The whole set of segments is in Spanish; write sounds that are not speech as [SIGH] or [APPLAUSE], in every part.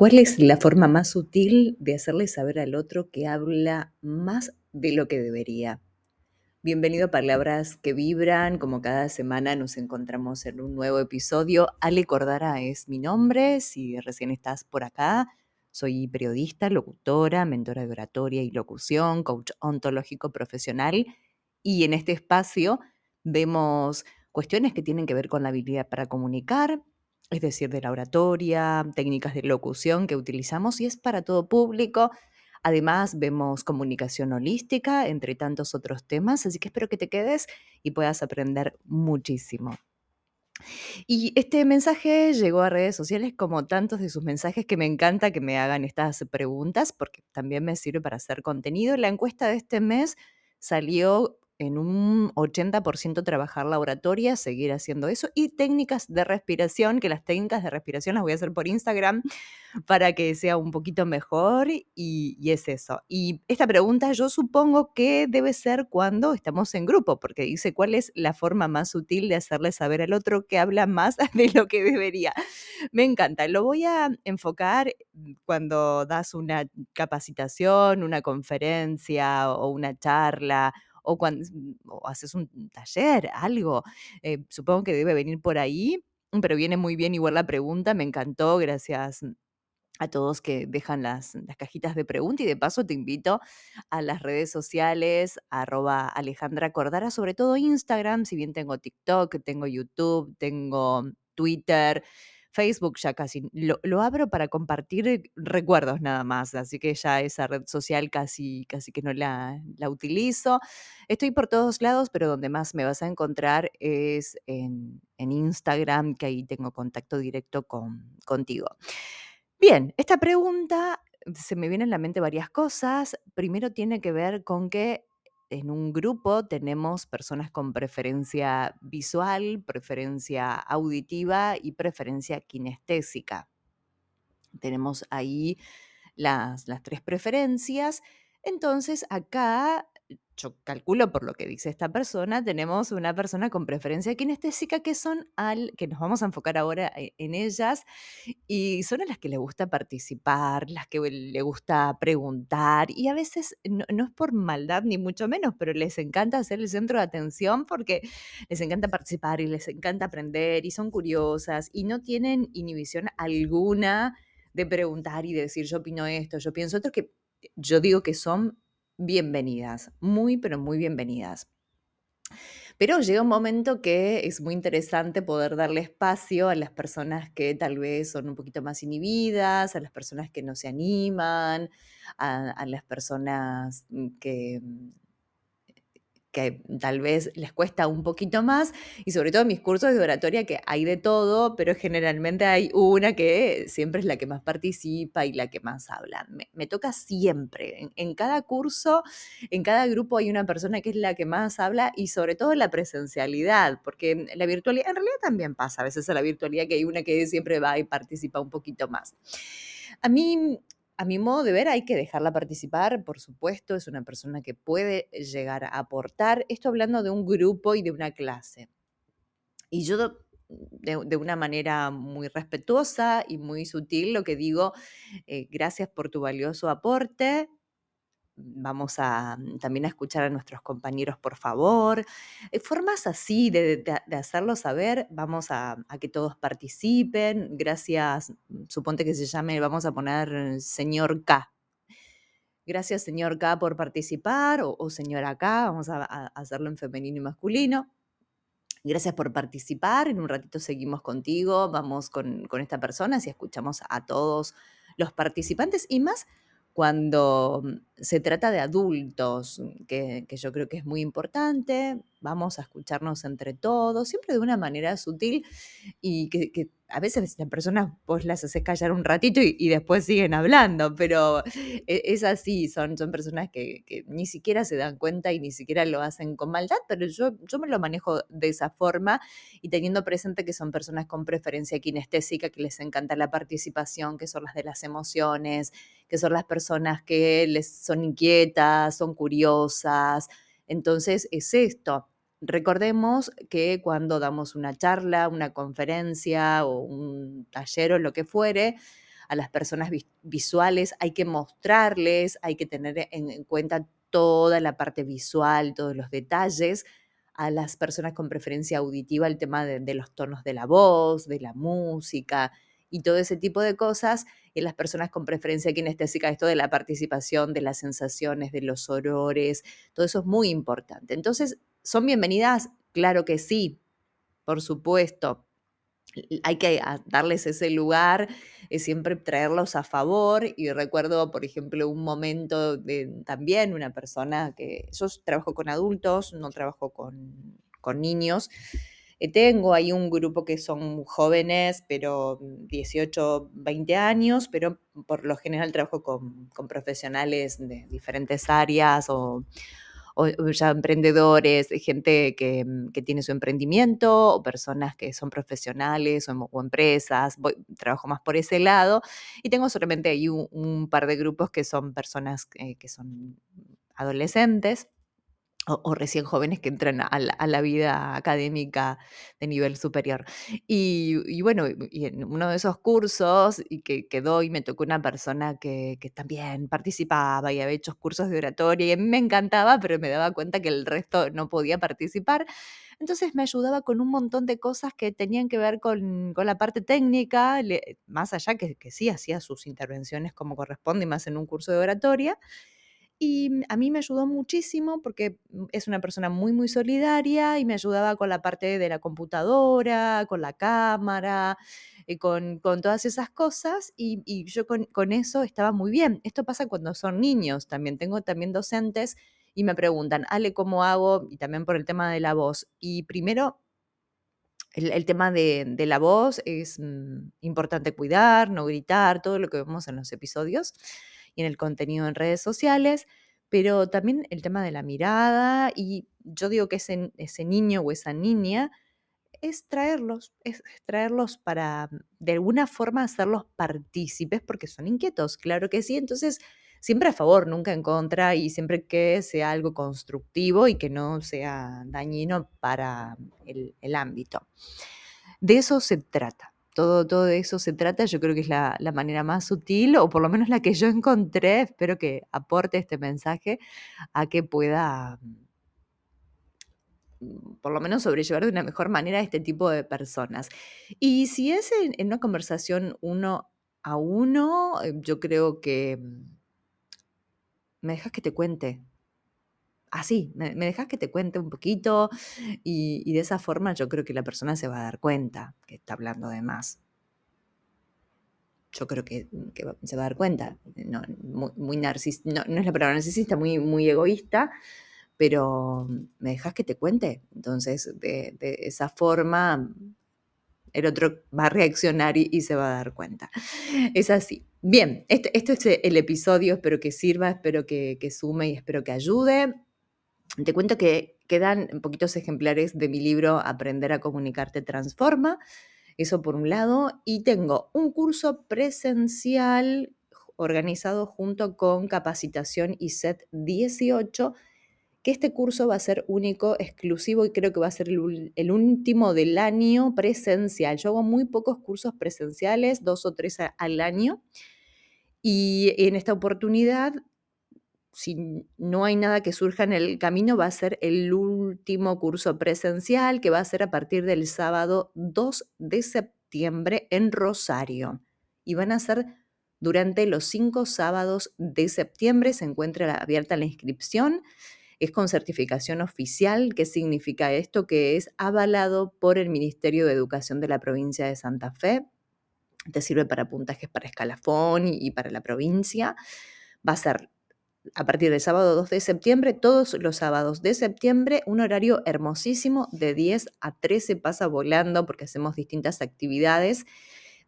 ¿Cuál es la forma más sutil de hacerle saber al otro que habla más de lo que debería? Bienvenido a Palabras que Vibran. Como cada semana nos encontramos en un nuevo episodio. Ale Cordara es mi nombre. Si recién estás por acá, soy periodista, locutora, mentora de oratoria y locución, coach ontológico profesional. Y en este espacio vemos cuestiones que tienen que ver con la habilidad para comunicar, es decir, de la oratoria, técnicas de locución que utilizamos y es para todo público. Además, vemos comunicación holística, entre tantos otros temas, así que espero que te quedes y puedas aprender muchísimo. Y este mensaje llegó a redes sociales como tantos de sus mensajes que me encanta que me hagan estas preguntas porque también me sirve para hacer contenido. La encuesta de este mes salió en un 80% trabajar la oratoria, seguir haciendo eso, y técnicas de respiración, que las técnicas de respiración las voy a hacer por Instagram [LAUGHS] para que sea un poquito mejor, y, es eso. Y esta pregunta yo supongo que debe ser cuando estamos en grupo, porque dice cuál es la forma más sutil de hacerle saber al otro que habla más [LAUGHS] de lo que debería. Me encanta, lo voy a enfocar cuando das una capacitación, una conferencia o una charla o cuando haces un taller, algo. Eh, supongo que debe venir por ahí, pero viene muy bien igual la pregunta, me encantó, gracias a todos que dejan las, las cajitas de pregunta y de paso te invito a las redes sociales, arroba Alejandra Cordara, sobre todo Instagram, si bien tengo TikTok, tengo YouTube, tengo Twitter, Facebook ya casi lo, abro para compartir recuerdos nada más, así que ya esa red social casi, casi que no la, utilizo. Estoy por todos lados, pero donde más me vas a encontrar es en, en Instagram, que ahí tengo contacto directo con, contigo. Bien, esta pregunta se me vienen en la mente varias cosas. Primero tiene que ver con que en un grupo tenemos personas con preferencia visual, preferencia auditiva y preferencia kinestésica. Tenemos ahí las, las tres preferencias. Entonces acá yo calculo por lo que dice esta persona, tenemos una persona con preferencia kinestésica que son al, que nos vamos a enfocar ahora e, en ellas, y son a las que le gusta participar, las que le gusta preguntar, y a veces no, es por maldad ni mucho menos, pero les encanta ser el centro de atención porque les encanta participar y les encanta aprender y son curiosas y no tienen inhibición alguna de preguntar y de decir yo opino esto, yo pienso esto, que yo digo que son bienvenidas, muy, pero muy bienvenidas. Pero llega un momento que es muy interesante poder darle espacio a las personas que tal vez son un poquito más inhibidas, a las personas que no se animan, a, a las personas que que tal vez les cuesta un poquito más, y sobre todo en mis cursos de oratoria que hay de todo, pero generalmente hay una que siempre es la que más participa y la que más habla. Me, toca siempre, en, cada curso, en cada grupo hay una persona que es la que más habla y sobre todo la presencialidad, porque la virtualidad, en realidad también pasa a veces a la virtualidad que hay una que siempre va y participa un poquito más. A mí a mi modo de ver, hay que dejarla participar, por supuesto, es una persona que puede llegar a aportar. Esto hablando de un grupo y de una clase. Y yo de, una manera muy respetuosa y muy sutil lo que digo, eh, gracias por tu valioso aporte, vamos a mm, también a escuchar a nuestros compañeros, por favor. Eh, formas así de, hacerlo saber, vamos a, que todos participen. Gracias, mm, suponte que se llame, vamos a poner señor K. Gracias, señor K, por participar, o, señora K, vamos a, hacerlo en femenino y masculino. Gracias por participar. En un ratito seguimos contigo, vamos con, con esta persona, si escuchamos a todos los participantes y más cuando mm, se trata de adultos, mm, que, yo creo que es muy importante, vamos a escucharnos entre todos, siempre de una manera sutil y que, a veces las personas vos las haces callar un ratito y, después siguen hablando, pero e, es así, son, son personas que, ni siquiera se dan cuenta y ni siquiera lo hacen con maldad, pero yo, yo me lo manejo de esa forma y teniendo presente que son personas con preferencia kinestésica, que les encanta la participación, que son las de las emociones, que son las personas que les son inquietas, son curiosas. Entonces es esto. Recordemos que cuando damos una charla, una conferencia o un taller o lo que fuere, a las personas visuales, hay que mostrarles, hay que tener en cuenta toda la parte visual, todos los detalles. A las personas con preferencia auditiva, el tema de, los tonos de la voz, de la música y todo ese tipo de cosas. Y las personas con preferencia kinestésica, esto de la participación, de las sensaciones, de los olores, todo eso es muy importante. Entonces, ¿son bienvenidas? Claro que sí, por supuesto hay que darles ese lugar, es siempre traerlos a favor. Y recuerdo, por ejemplo, un momento de también una persona que yo trabajo con adultos, no trabajo con, niños. Eh, tengo ahí un grupo que son jóvenes, pero 18, 20 años, pero por lo general trabajo con, con profesionales de diferentes áreas o o ya emprendedores, gente mm, que, tiene su emprendimiento, o personas que son profesionales o, empresas, trabajo más por ese lado, y tengo solamente ahí un, par de grupos que son personas que son adolescentes o, recién jóvenes que entran a la, vida académica de nivel superior. Y, bueno, y en uno de esos cursos y que, que doy me tocó una persona que, también participaba y había hecho cursos de oratoria y me encantaba, pero me daba cuenta que el resto no podía participar. Entonces me ayudaba con un montón de cosas que tenían que ver con, la parte técnica, más allá que, que sí hacía sus intervenciones como corresponde, más en un curso de oratoria. Y a mí me ayudó muchísimo porque mm, es una persona muy, muy solidaria y me ayudaba con la parte de la computadora, con la cámara, eh, con, todas esas cosas y, yo con, con, eso estaba muy bien. Esto pasa cuando son niños también. Tengo también docentes y me preguntan, Ale, ¿cómo hago? Y también por el tema de la voz. Y primero, el, tema de, la voz es mm, importante cuidar, no gritar, todo lo que vemos en los episodios y en el contenido en redes sociales, pero también el tema de la mirada y yo digo que ese, niño o esa niña es traerlos, es traerlos para de alguna forma hacerlos partícipes porque son inquietos, claro que sí, entonces siempre a favor, nunca en contra y siempre que sea algo constructivo y que no sea dañino para el ámbito. De eso se trata todo, todo de eso se trata, yo creo que es la, manera más sutil, o por lo menos la que yo encontré, espero que aporte este mensaje a que pueda mm, por lo menos sobrellevar de una mejor manera a este tipo de personas. Y si es en, una conversación uno a uno, eh, yo creo que mm, me dejas que te cuente, así, me, dejas que te cuente un poquito y, de esa forma yo creo que la persona se va a dar cuenta que está hablando de más. Yo creo que, se va a dar cuenta. No, muy, no, es la palabra narcisista, muy, muy egoísta, pero me dejas que te cuente. Entonces, de, esa forma, el otro va a reaccionar y, se va a dar cuenta. Es así. Bien, este, este es el episodio, espero que sirva, espero que, que sume y espero que ayude. Te cuento que quedan poquitos ejemplares de mi libro Aprender a comunicarte transforma. Eso por un lado. Y tengo un curso presencial organizado junto con Capacitación ISET 18, que este curso va a ser único, exclusivo y creo que va a ser el, el, último del año presencial. Yo hago muy pocos cursos presenciales, dos o tres al año. Y en esta oportunidad si no hay nada que surja en el camino, va a ser el último curso presencial que va a ser a partir del sábado 2 de septiembre en Rosario. Y van a ser durante los cinco sábados de septiembre. Se encuentra abierta la inscripción. Es con certificación oficial. ¿Qué significa esto? Que es avalado por el Ministerio de Educación de la provincia de Santa Fe. Te sirve para puntajes para escalafón y para la provincia. Va a ser a partir del sábado 2 de septiembre, todos los sábados de septiembre, un horario hermosísimo de 10 a 13 pasa volando porque hacemos distintas actividades.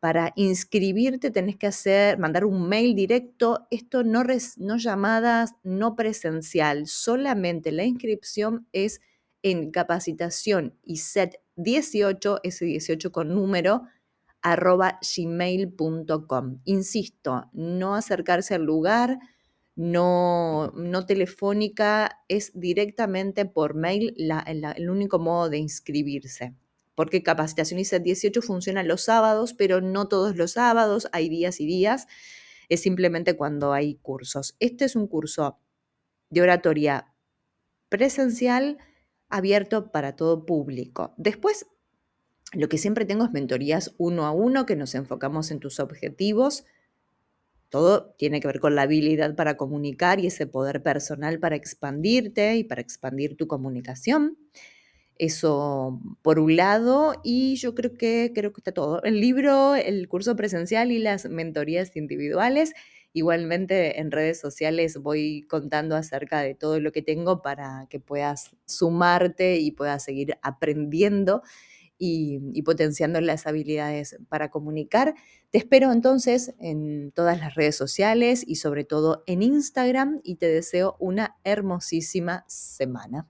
Para inscribirte tenés que hacer, mandar un mail directo, esto no, no llamadas, no presencial, solamente la inscripción es en capacitación y set 18, ese 18 con número, arroba gmail.com. Insisto, no acercarse al lugar, no, no telefónica, es directamente por mail el único modo de inscribirse. porque Capacitación ISET 18 funciona los sábados, pero no todos los sábados, hay días y días, es simplemente cuando hay cursos. Este es un curso de oratoria presencial abierto para todo público. Después, lo que siempre tengo es mentorías uno a uno, que nos enfocamos en tus objetivos. Todo tiene que ver con la habilidad para comunicar y ese poder personal para expandirte y para expandir tu comunicación. Eso por un lado, y yo creo que creo que está todo. El libro, el curso presencial y las mentorías individuales. Igualmente en redes sociales voy contando acerca de todo lo que tengo para que puedas sumarte y puedas seguir aprendiendo y, potenciando las habilidades para comunicar. Te espero entonces en todas las redes sociales y sobre todo en Instagram y te deseo una hermosísima semana.